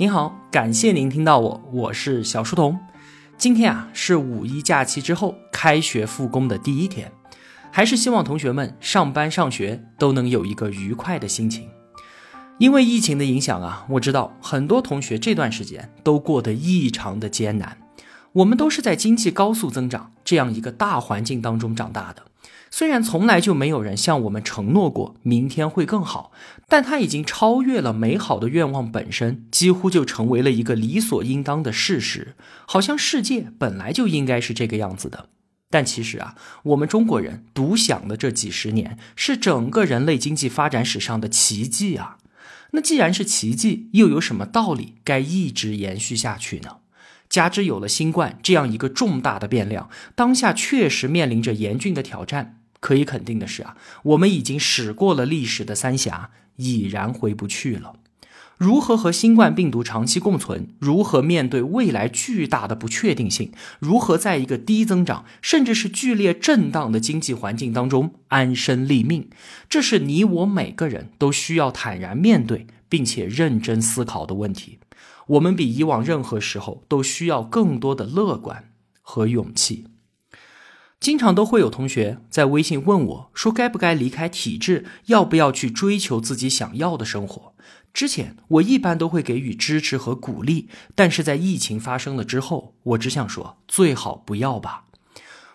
您好，感谢您听到我，我是小书童。今天啊是五一假期之后开学复工的第一天，还是希望同学们上班上学都能有一个愉快的心情。因为疫情的影响啊，我知道很多同学这段时间都过得异常的艰难。我们都是在经济高速增长这样一个大环境当中长大的。虽然从来就没有人向我们承诺过明天会更好，但它已经超越了美好的愿望本身，几乎就成为了一个理所应当的事实。好像世界本来就应该是这个样子的。但其实啊，我们中国人独享的这几十年是整个人类经济发展史上的奇迹啊！那既然是奇迹，又有什么道理该一直延续下去呢？加之有了新冠这样一个重大的变量，当下确实面临着严峻的挑战。可以肯定的是啊，我们已经驶过了历史的三峡，已然回不去了。如何和新冠病毒长期共存？如何面对未来巨大的不确定性？如何在一个低增长甚至是剧烈震荡的经济环境当中安身立命？这是你我每个人都需要坦然面对并且认真思考的问题。我们比以往任何时候都需要更多的乐观和勇气。经常都会有同学在微信问我，说该不该离开体制，要不要去追求自己想要的生活？之前我一般都会给予支持和鼓励，但是在疫情发生了之后，我只想说最好不要吧。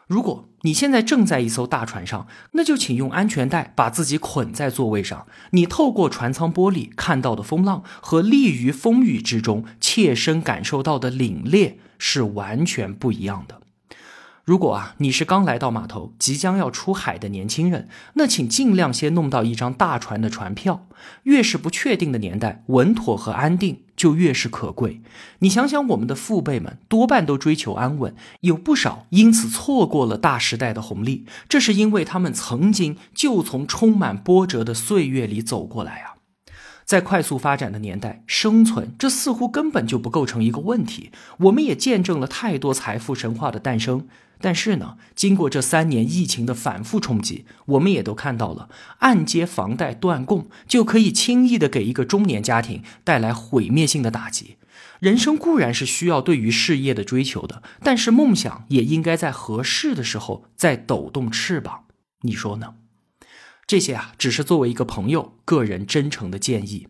如果你现在正在一艘大船上，那就请用安全带把自己捆在座位上。你透过船舱玻璃看到的风浪和立于风雨之中切身感受到的凛冽是完全不一样的。如果啊，你是刚来到码头、即将要出海的年轻人，那请尽量先弄到一张大船的船票。越是不确定的年代，稳妥和安定就越是可贵。你想想，我们的父辈们多半都追求安稳，有不少因此错过了大时代的红利。这是因为他们曾经就从充满波折的岁月里走过来啊。在快速发展的年代，生存这似乎根本就不构成一个问题。我们也见证了太多财富神话的诞生。但是呢，经过这三年疫情的反复冲击，我们也都看到了，按揭房贷断供就可以轻易的给一个中年家庭带来毁灭性的打击。人生固然是需要对于事业的追求的，但是梦想也应该在合适的时候再抖动翅膀。你说呢？这些啊，只是作为一个朋友个人真诚的建议。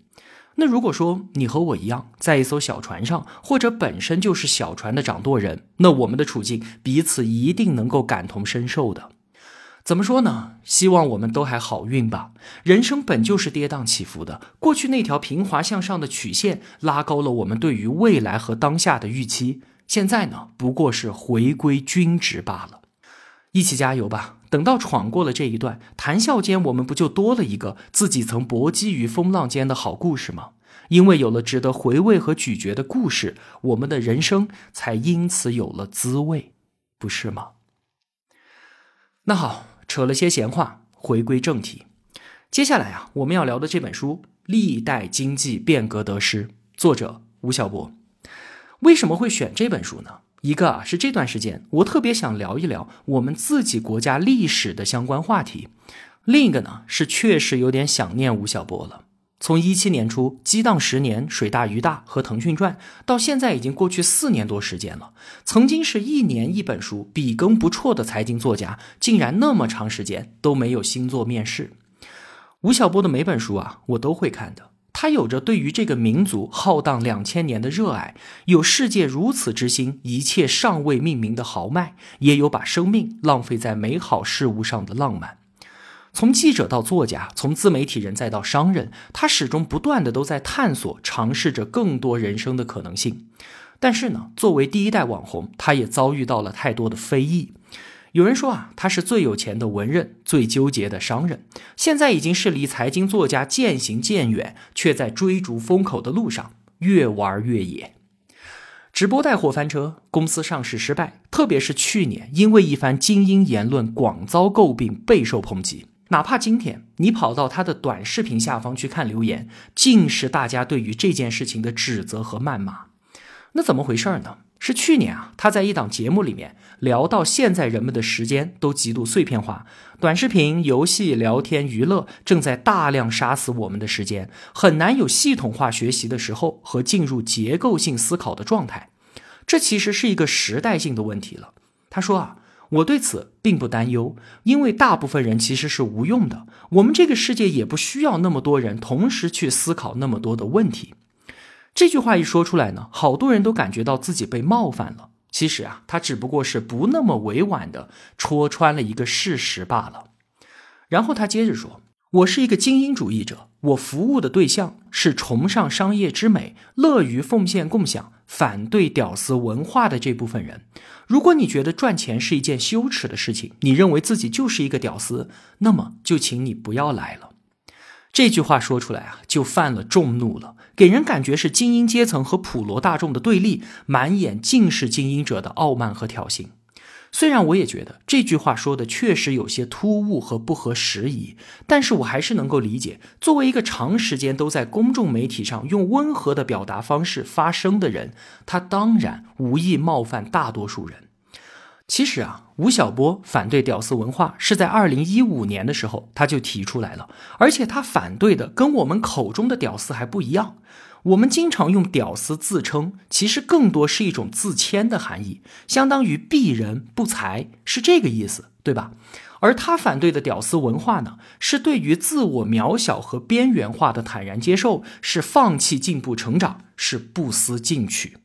那如果说你和我一样，在一艘小船上，或者本身就是小船的掌舵人，那我们的处境彼此一定能够感同身受的。怎么说呢？希望我们都还好运吧。人生本就是跌宕起伏的，过去那条平滑向上的曲线拉高了我们对于未来和当下的预期，现在呢，不过是回归均值罢了。一起加油吧！等到闯过了这一段，谈笑间我们不就多了一个自己曾搏击于风浪间的好故事吗？因为有了值得回味和咀嚼的故事，我们的人生才因此有了滋味，不是吗？那好，扯了些闲话，回归正题。接下来啊，我们要聊的这本书《历代经济变革得失》，作者吴晓波。为什么会选这本书呢？一个啊是这段时间我特别想聊一聊我们自己国家历史的相关话题，另一个呢是确实有点想念吴晓波了。从一七年初《激荡十年》《水大鱼大》和《腾讯传》到现在已经过去四年多时间了，曾经是一年一本书、笔耕不辍的财经作家，竟然那么长时间都没有新作面世。吴晓波的每本书啊，我都会看的。他有着对于这个民族浩荡两千年的热爱，有世界如此之心，一切尚未命名的豪迈，也有把生命浪费在美好事物上的浪漫。从记者到作家，从自媒体人再到商人，他始终不断的都在探索、尝试着更多人生的可能性。但是呢，作为第一代网红，他也遭遇到了太多的非议。有人说啊，他是最有钱的文人，最纠结的商人，现在已经是离财经作家渐行渐远，却在追逐风口的路上越玩越野。直播带货翻车，公司上市失败，特别是去年因为一番精英言论广遭诟病，备受抨击。哪怕今天你跑到他的短视频下方去看留言，尽是大家对于这件事情的指责和谩骂。那怎么回事呢？是去年啊，他在一档节目里面聊到，现在人们的时间都极度碎片化，短视频、游戏、聊天、娱乐正在大量杀死我们的时间，很难有系统化学习的时候和进入结构性思考的状态。这其实是一个时代性的问题了。他说啊，我对此并不担忧，因为大部分人其实是无用的，我们这个世界也不需要那么多人同时去思考那么多的问题。这句话一说出来呢，好多人都感觉到自己被冒犯了。其实啊，他只不过是不那么委婉的戳穿了一个事实罢了。然后他接着说：“我是一个精英主义者，我服务的对象是崇尚商业之美、乐于奉献共享、反对屌丝文化的这部分人。如果你觉得赚钱是一件羞耻的事情，你认为自己就是一个屌丝，那么就请你不要来了。”这句话说出来啊，就犯了众怒了，给人感觉是精英阶层和普罗大众的对立，满眼尽是精英者的傲慢和挑衅。虽然我也觉得这句话说的确实有些突兀和不合时宜，但是我还是能够理解，作为一个长时间都在公众媒体上用温和的表达方式发声的人，他当然无意冒犯大多数人。其实啊，吴晓波反对屌丝文化是在二零一五年的时候他就提出来了，而且他反对的跟我们口中的屌丝还不一样。我们经常用屌丝自称，其实更多是一种自谦的含义，相当于鄙人不才，是这个意思，对吧？而他反对的屌丝文化呢，是对于自我渺小和边缘化的坦然接受，是放弃进步成长，是不思进取。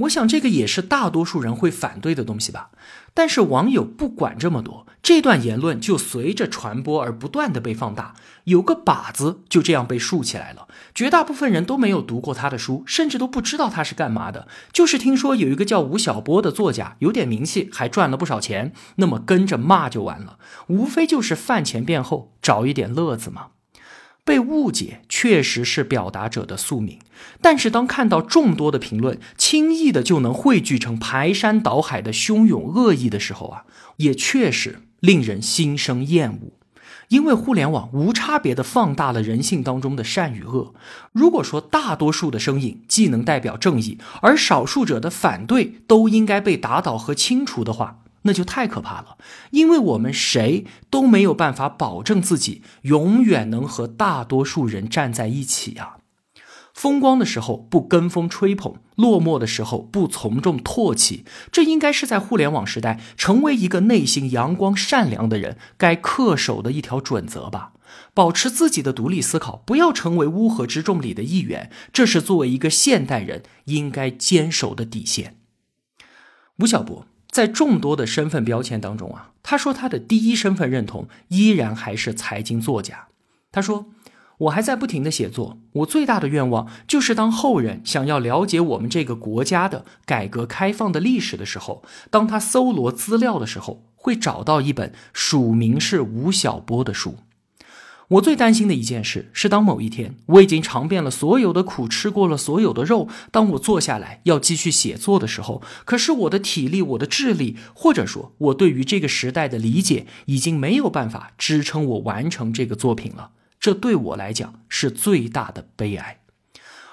我想这个也是大多数人会反对的东西吧，但是网友不管这么多，这段言论就随着传播而不断的被放大，有个靶子就这样被竖起来了。绝大部分人都没有读过他的书，甚至都不知道他是干嘛的，就是听说有一个叫吴晓波的作家有点名气，还赚了不少钱，那么跟着骂就完了，无非就是饭前便后找一点乐子嘛。被误解确实是表达者的宿命，但是当看到众多的评论轻易的就能汇聚成排山倒海的汹涌恶意的时候啊，也确实令人心生厌恶。因为互联网无差别的放大了人性当中的善与恶。如果说大多数的声音既能代表正义，而少数者的反对都应该被打倒和清除的话。那就太可怕了，因为我们谁都没有办法保证自己永远能和大多数人站在一起呀。风光的时候不跟风吹捧，落寞的时候不从众唾弃，这应该是在互联网时代成为一个内心阳光善良的人该恪守的一条准则吧。保持自己的独立思考，不要成为乌合之众里的一员，这是作为一个现代人应该坚守的底线。吴晓波。在众多的身份标签当中啊，他说他的第一身份认同依然还是财经作家。他说：“我还在不停的写作，我最大的愿望就是当后人想要了解我们这个国家的改革开放的历史的时候，当他搜罗资料的时候，会找到一本署名是吴晓波的书。”我最担心的一件事是，当某一天我已经尝遍了所有的苦，吃过了所有的肉，当我坐下来要继续写作的时候，可是我的体力、我的智力，或者说我对于这个时代的理解，已经没有办法支撑我完成这个作品了。这对我来讲是最大的悲哀。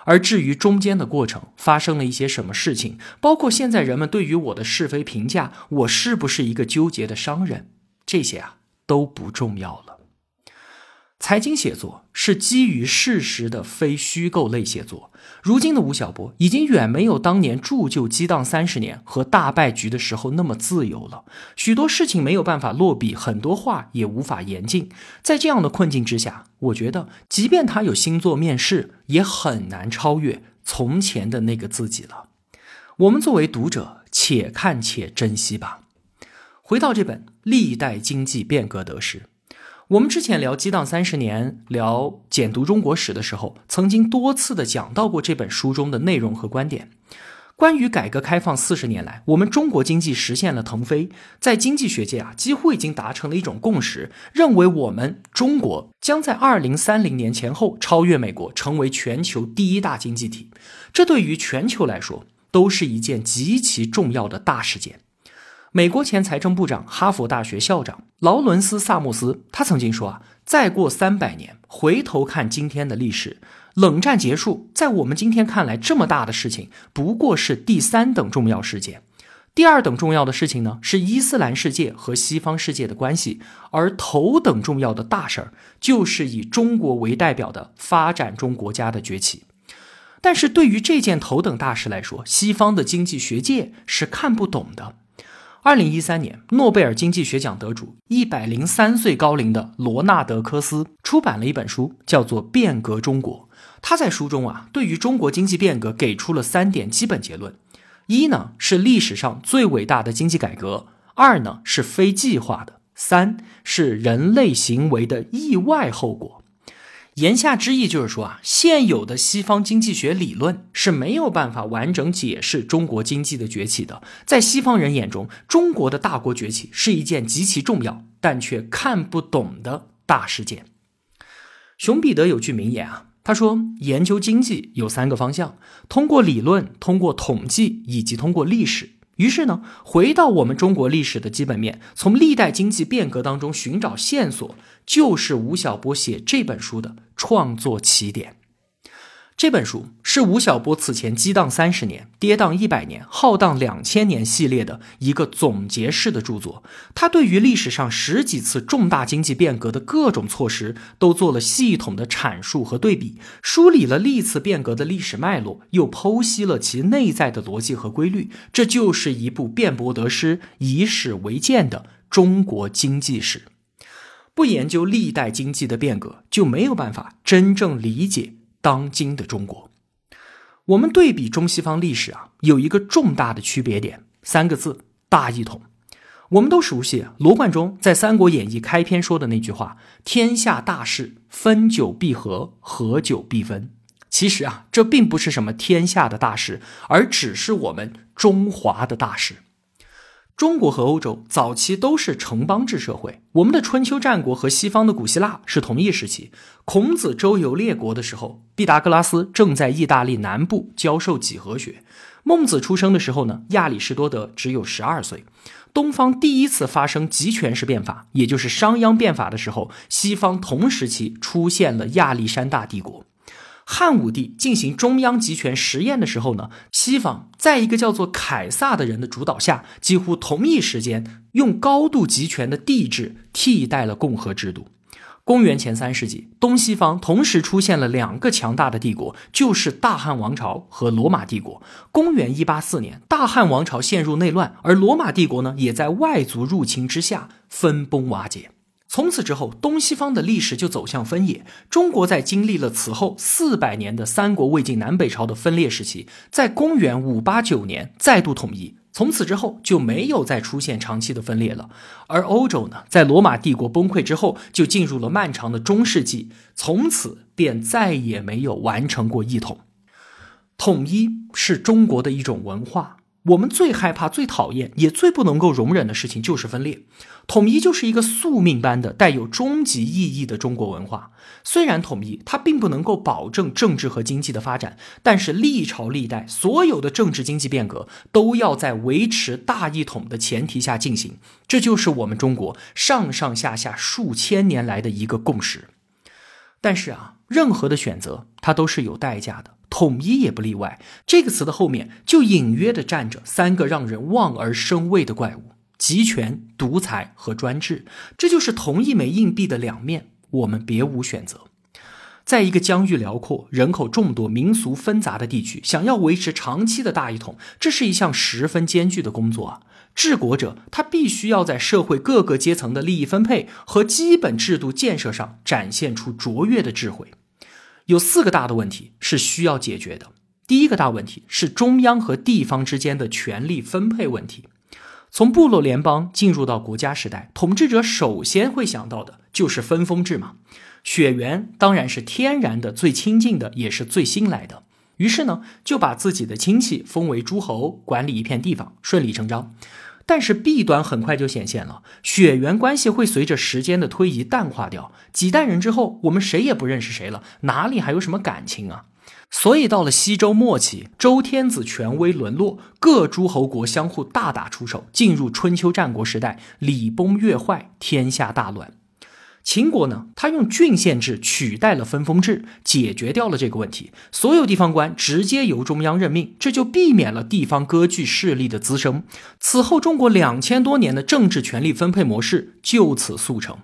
而至于中间的过程发生了一些什么事情，包括现在人们对于我的是非评价，我是不是一个纠结的商人，这些啊都不重要了。财经写作是基于事实的非虚构类写作。如今的吴晓波已经远没有当年铸就激荡三十年和大败局的时候那么自由了。许多事情没有办法落笔，很多话也无法言尽。在这样的困境之下，我觉得，即便他有新作面世，也很难超越从前的那个自己了。我们作为读者，且看且珍惜吧。回到这本《历代经济变革得失》。我们之前聊激荡三十年，聊简读中国史的时候，曾经多次的讲到过这本书中的内容和观点。关于改革开放四十年来，我们中国经济实现了腾飞，在经济学界啊，几乎已经达成了一种共识，认为我们中国将在二零三零年前后超越美国，成为全球第一大经济体。这对于全球来说，都是一件极其重要的大事件。美国前财政部长、哈佛大学校长劳伦斯·萨默斯，他曾经说啊，再过三百年，回头看今天的历史，冷战结束，在我们今天看来这么大的事情，不过是第三等重要事件。第二等重要的事情呢，是伊斯兰世界和西方世界的关系，而头等重要的大事儿，就是以中国为代表的发展中国家的崛起。但是对于这件头等大事来说，西方的经济学界是看不懂的。二零一三年，诺贝尔经济学奖得主一百零三岁高龄的罗纳德·科斯出版了一本书，叫做《变革中国》。他在书中啊，对于中国经济变革给出了三点基本结论。一呢是历史上最伟大的经济改革，二呢是非计划的，三是人类行为的意外后果。言下之意就是说啊，现有的西方经济学理论是没有办法完整解释中国经济的崛起的。在西方人眼中，中国的大国崛起是一件极其重要但却看不懂的大事件。熊彼得有句名言啊。他说：“研究经济有三个方向，通过理论、通过统计以及通过历史。于是呢，回到我们中国历史的基本面，从历代经济变革当中寻找线索，就是吴晓波写这本书的创作起点。”这本书是吴晓波此前激荡三十年、跌宕一百年、浩荡两千年系列的一个总结式的著作。他对于历史上十几次重大经济变革的各种措施都做了系统的阐述和对比，梳理了历次变革的历史脉络，又剖析了其内在的逻辑和规律。这就是一部辩驳得失、以史为鉴的中国经济史。不研究历代经济的变革，就没有办法真正理解。当今的中国，我们对比中西方历史啊，有一个重大的区别点，三个字：大一统。我们都熟悉罗贯中在《三国演义》开篇说的那句话：“天下大事，分久必合，合久必分。”其实啊，这并不是什么天下的大事，而只是我们中华的大事。中国和欧洲早期都是城邦制社会，我们的春秋战国和西方的古希腊是同一时期。孔子周游列国的时候，毕达哥拉斯正在意大利南部教授几何学。孟子出生的时候呢，亚里士多德只有十二岁。东方第一次发生集权式变法，也就是商鞅变法的时候，西方同时期出现了亚历山大帝国。汉武帝进行中央集权实验的时候呢，西方在一个叫做凯撒的人的主导下，几乎同一时间用高度集权的帝制替代了共和制度。公元前三世纪，东西方同时出现了两个强大的帝国，就是大汉王朝和罗马帝国。公元一八四年，大汉王朝陷入内乱，而罗马帝国呢，也在外族入侵之下分崩瓦解。从此之后，东西方的历史就走向分野。中国在经历了此后四百年的三国、魏晋南北朝的分裂时期，在公元五八九年再度统一。从此之后就没有再出现长期的分裂了。而欧洲呢，在罗马帝国崩溃之后，就进入了漫长的中世纪，从此便再也没有完成过一统。统一是中国的一种文化。我们最害怕、最讨厌，也最不能够容忍的事情就是分裂。统一就是一个宿命般的、带有终极意义的中国文化。虽然统一它并不能够保证政治和经济的发展，但是历朝历代所有的政治经济变革都要在维持大一统的前提下进行。这就是我们中国上上下下数千年来的一个共识。但是啊，任何的选择它都是有代价的。统一也不例外。这个词的后面就隐约的站着三个让人望而生畏的怪物：集权、独裁和专制。这就是同一枚硬币的两面，我们别无选择。在一个疆域辽阔、人口众多、民俗纷杂的地区，想要维持长期的大一统，这是一项十分艰巨的工作啊！治国者他必须要在社会各个阶层的利益分配和基本制度建设上展现出卓越的智慧。有四个大的问题是需要解决的。第一个大问题是中央和地方之间的权力分配问题。从部落联邦进入到国家时代，统治者首先会想到的就是分封制嘛。血缘当然是天然的最亲近的，也是最新来的。于是呢，就把自己的亲戚封为诸侯，管理一片地方，顺理成章。但是弊端很快就显现了，血缘关系会随着时间的推移淡化掉。几代人之后，我们谁也不认识谁了，哪里还有什么感情啊？所以到了西周末期，周天子权威沦落，各诸侯国相互大打出手，进入春秋战国时代，礼崩乐坏，天下大乱。秦国呢，他用郡县制取代了分封制，解决掉了这个问题。所有地方官直接由中央任命，这就避免了地方割据势力的滋生。此后，中国两千多年的政治权力分配模式就此速成。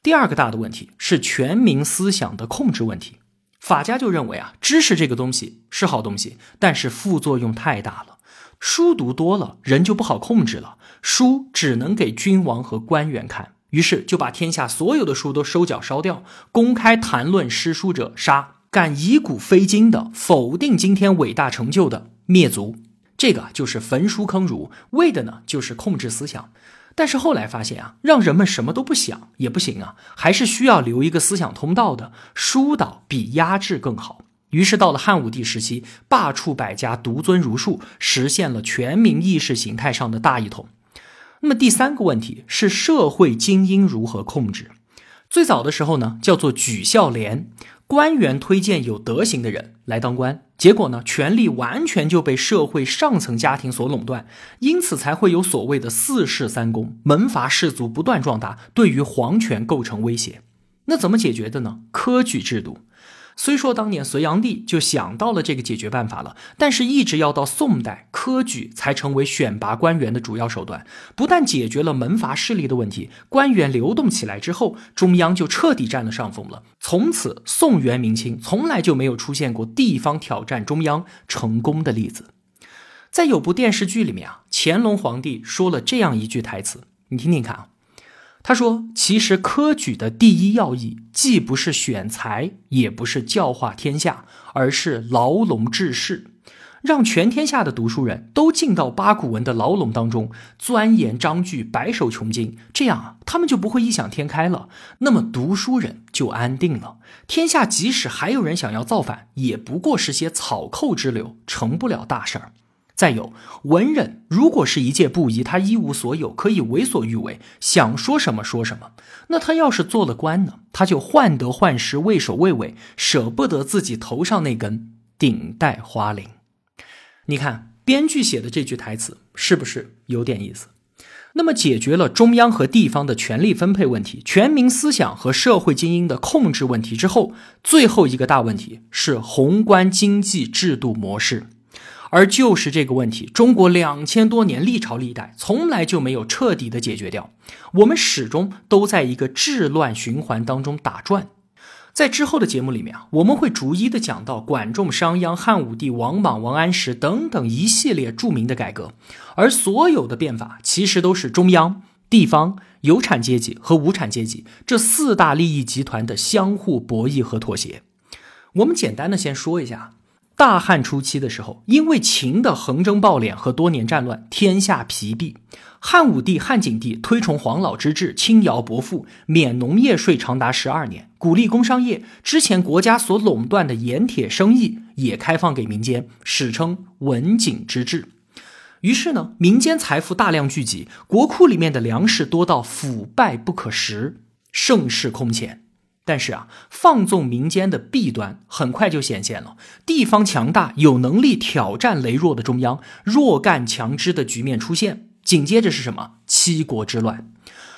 第二个大的问题是全民思想的控制问题。法家就认为啊，知识这个东西是好东西，但是副作用太大了。书读多了，人就不好控制了。书只能给君王和官员看。于是就把天下所有的书都收缴烧掉，公开谈论诗书者杀，敢以古非今的否定今天伟大成就的灭族。这个就是焚书坑儒，为的呢就是控制思想。但是后来发现啊，让人们什么都不想也不行啊，还是需要留一个思想通道的。疏导比压制更好。于是到了汉武帝时期，罢黜百家，独尊儒术，实现了全民意识形态上的大一统。那么第三个问题是社会精英如何控制？最早的时候呢，叫做举孝廉，官员推荐有德行的人来当官，结果呢，权力完全就被社会上层家庭所垄断，因此才会有所谓的四世三公，门阀士族不断壮大，对于皇权构成威胁。那怎么解决的呢？科举制度。虽说当年隋炀帝就想到了这个解决办法了，但是一直要到宋代，科举才成为选拔官员的主要手段。不但解决了门阀势力的问题，官员流动起来之后，中央就彻底占了上风了。从此，宋元明清从来就没有出现过地方挑战中央成功的例子。在有部电视剧里面啊，乾隆皇帝说了这样一句台词，你听听看啊。他说：“其实科举的第一要义，既不是选才，也不是教化天下，而是牢笼治世，让全天下的读书人都进到八股文的牢笼当中，钻研章句，白手穷经，这样啊，他们就不会异想天开了。那么读书人就安定了。天下即使还有人想要造反，也不过是些草寇之流，成不了大事儿。”再有文人，如果是一介布衣，他一无所有，可以为所欲为，想说什么说什么。那他要是做了官呢？他就患得患失，畏首畏尾，舍不得自己头上那根顶戴花翎。你看编剧写的这句台词是不是有点意思？那么解决了中央和地方的权力分配问题、全民思想和社会精英的控制问题之后，最后一个大问题是宏观经济制度模式。而就是这个问题，中国两千多年历朝历代从来就没有彻底的解决掉，我们始终都在一个治乱循环当中打转。在之后的节目里面啊，我们会逐一的讲到管仲、商鞅、汉武帝、王莽、王安石等等一系列著名的改革，而所有的变法其实都是中央、地方、有产阶级和无产阶级这四大利益集团的相互博弈和妥协。我们简单的先说一下。大汉初期的时候，因为秦的横征暴敛和多年战乱，天下疲弊。汉武帝、汉景帝推崇黄老之治，轻徭薄赋，免农业税长达十二年，鼓励工商业。之前国家所垄断的盐铁生意也开放给民间，史称文景之治。于是呢，民间财富大量聚集，国库里面的粮食多到腐败不可食，盛世空前。但是啊，放纵民间的弊端很快就显现了。地方强大、有能力挑战羸弱的中央，弱干强支的局面出现。紧接着是什么？七国之乱。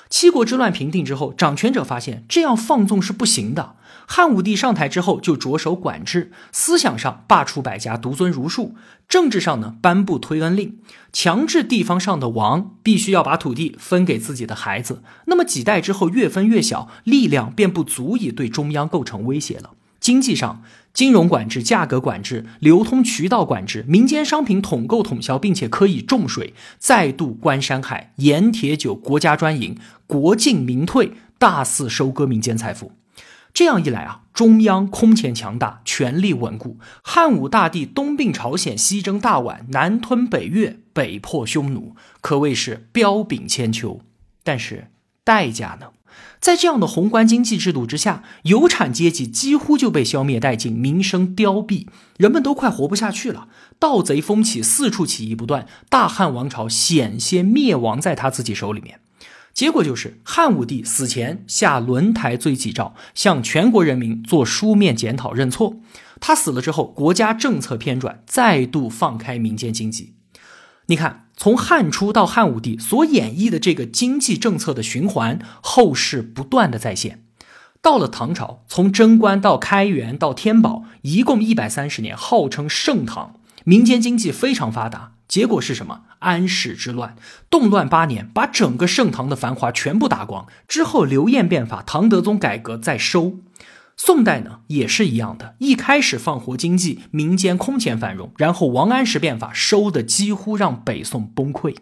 七国之乱平定之后，掌权者发现这样放纵是不行的。汉武帝上台之后就着手管制，思想上罢黜百家，独尊儒术；政治上呢，颁布推恩令，强制地方上的王必须要把土地分给自己的孩子。那么几代之后，越分越小，力量便不足以对中央构成威胁了。经济上，金融管制、价格管制、流通渠道管制，民间商品统购统销，并且可以重税，再度关山海，盐铁酒国家专营，国进民退，大肆收割民间财富。这样一来啊，中央空前强大，权力稳固。汉武大帝东并朝鲜，西征大宛，南吞北越，北破匈奴，可谓是彪炳千秋。但是代价呢？在这样的宏观经济制度之下，有产阶级几乎就被消灭殆尽，民生凋敝，人们都快活不下去了。盗贼风起，四处起义不断，大汉王朝险些灭亡在他自己手里面。结果就是汉武帝死前下轮台罪己诏，向全国人民做书面检讨认错。他死了之后，国家政策偏转，再度放开民间经济。你看，从汉初到汉武帝所演绎的这个经济政策的循环，后世不断的再现。到了唐朝，从贞观到开元到天宝，一共一百三十年，号称盛唐，民间经济非常发达。结果是什么？安史之乱，动乱八年，把整个盛唐的繁华全部打光。之后刘晏变法，唐德宗改革再收。宋代呢也是一样的，一开始放活经济，民间空前繁荣，然后王安石变法，收的几乎让北宋崩溃。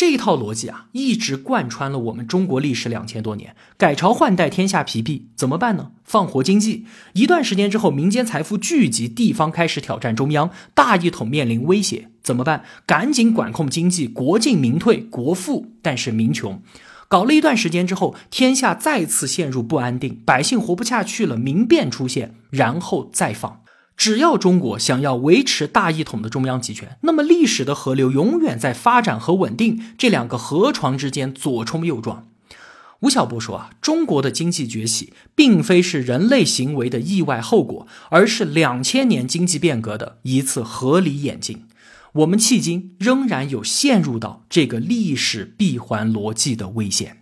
这一套逻辑啊，一直贯穿了我们中国历史两千多年。改朝换代，天下疲弊，怎么办呢？放活经济。一段时间之后，民间财富聚集，地方开始挑战中央，大一统面临威胁，怎么办？赶紧管控经济，国进民退，国富但是民穷。搞了一段时间之后，天下再次陷入不安定，百姓活不下去了，民变出现，然后再放。只要中国想要维持大一统的中央集权，那么历史的河流永远在发展和稳定这两个河床之间左冲右撞。吴晓波说啊，中国的经济崛起并非是人类行为的意外后果，而是两千年经济变革的一次合理演进。我们迄今仍然有陷入到这个历史闭环逻辑的危险。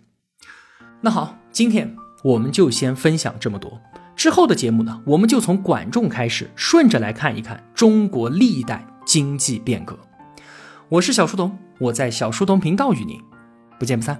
那好，今天我们就先分享这么多。之后的节目呢，我们就从管仲开始，顺着来看一看中国历代经济变革。我是小书童，我在小书童频道与您不见不散。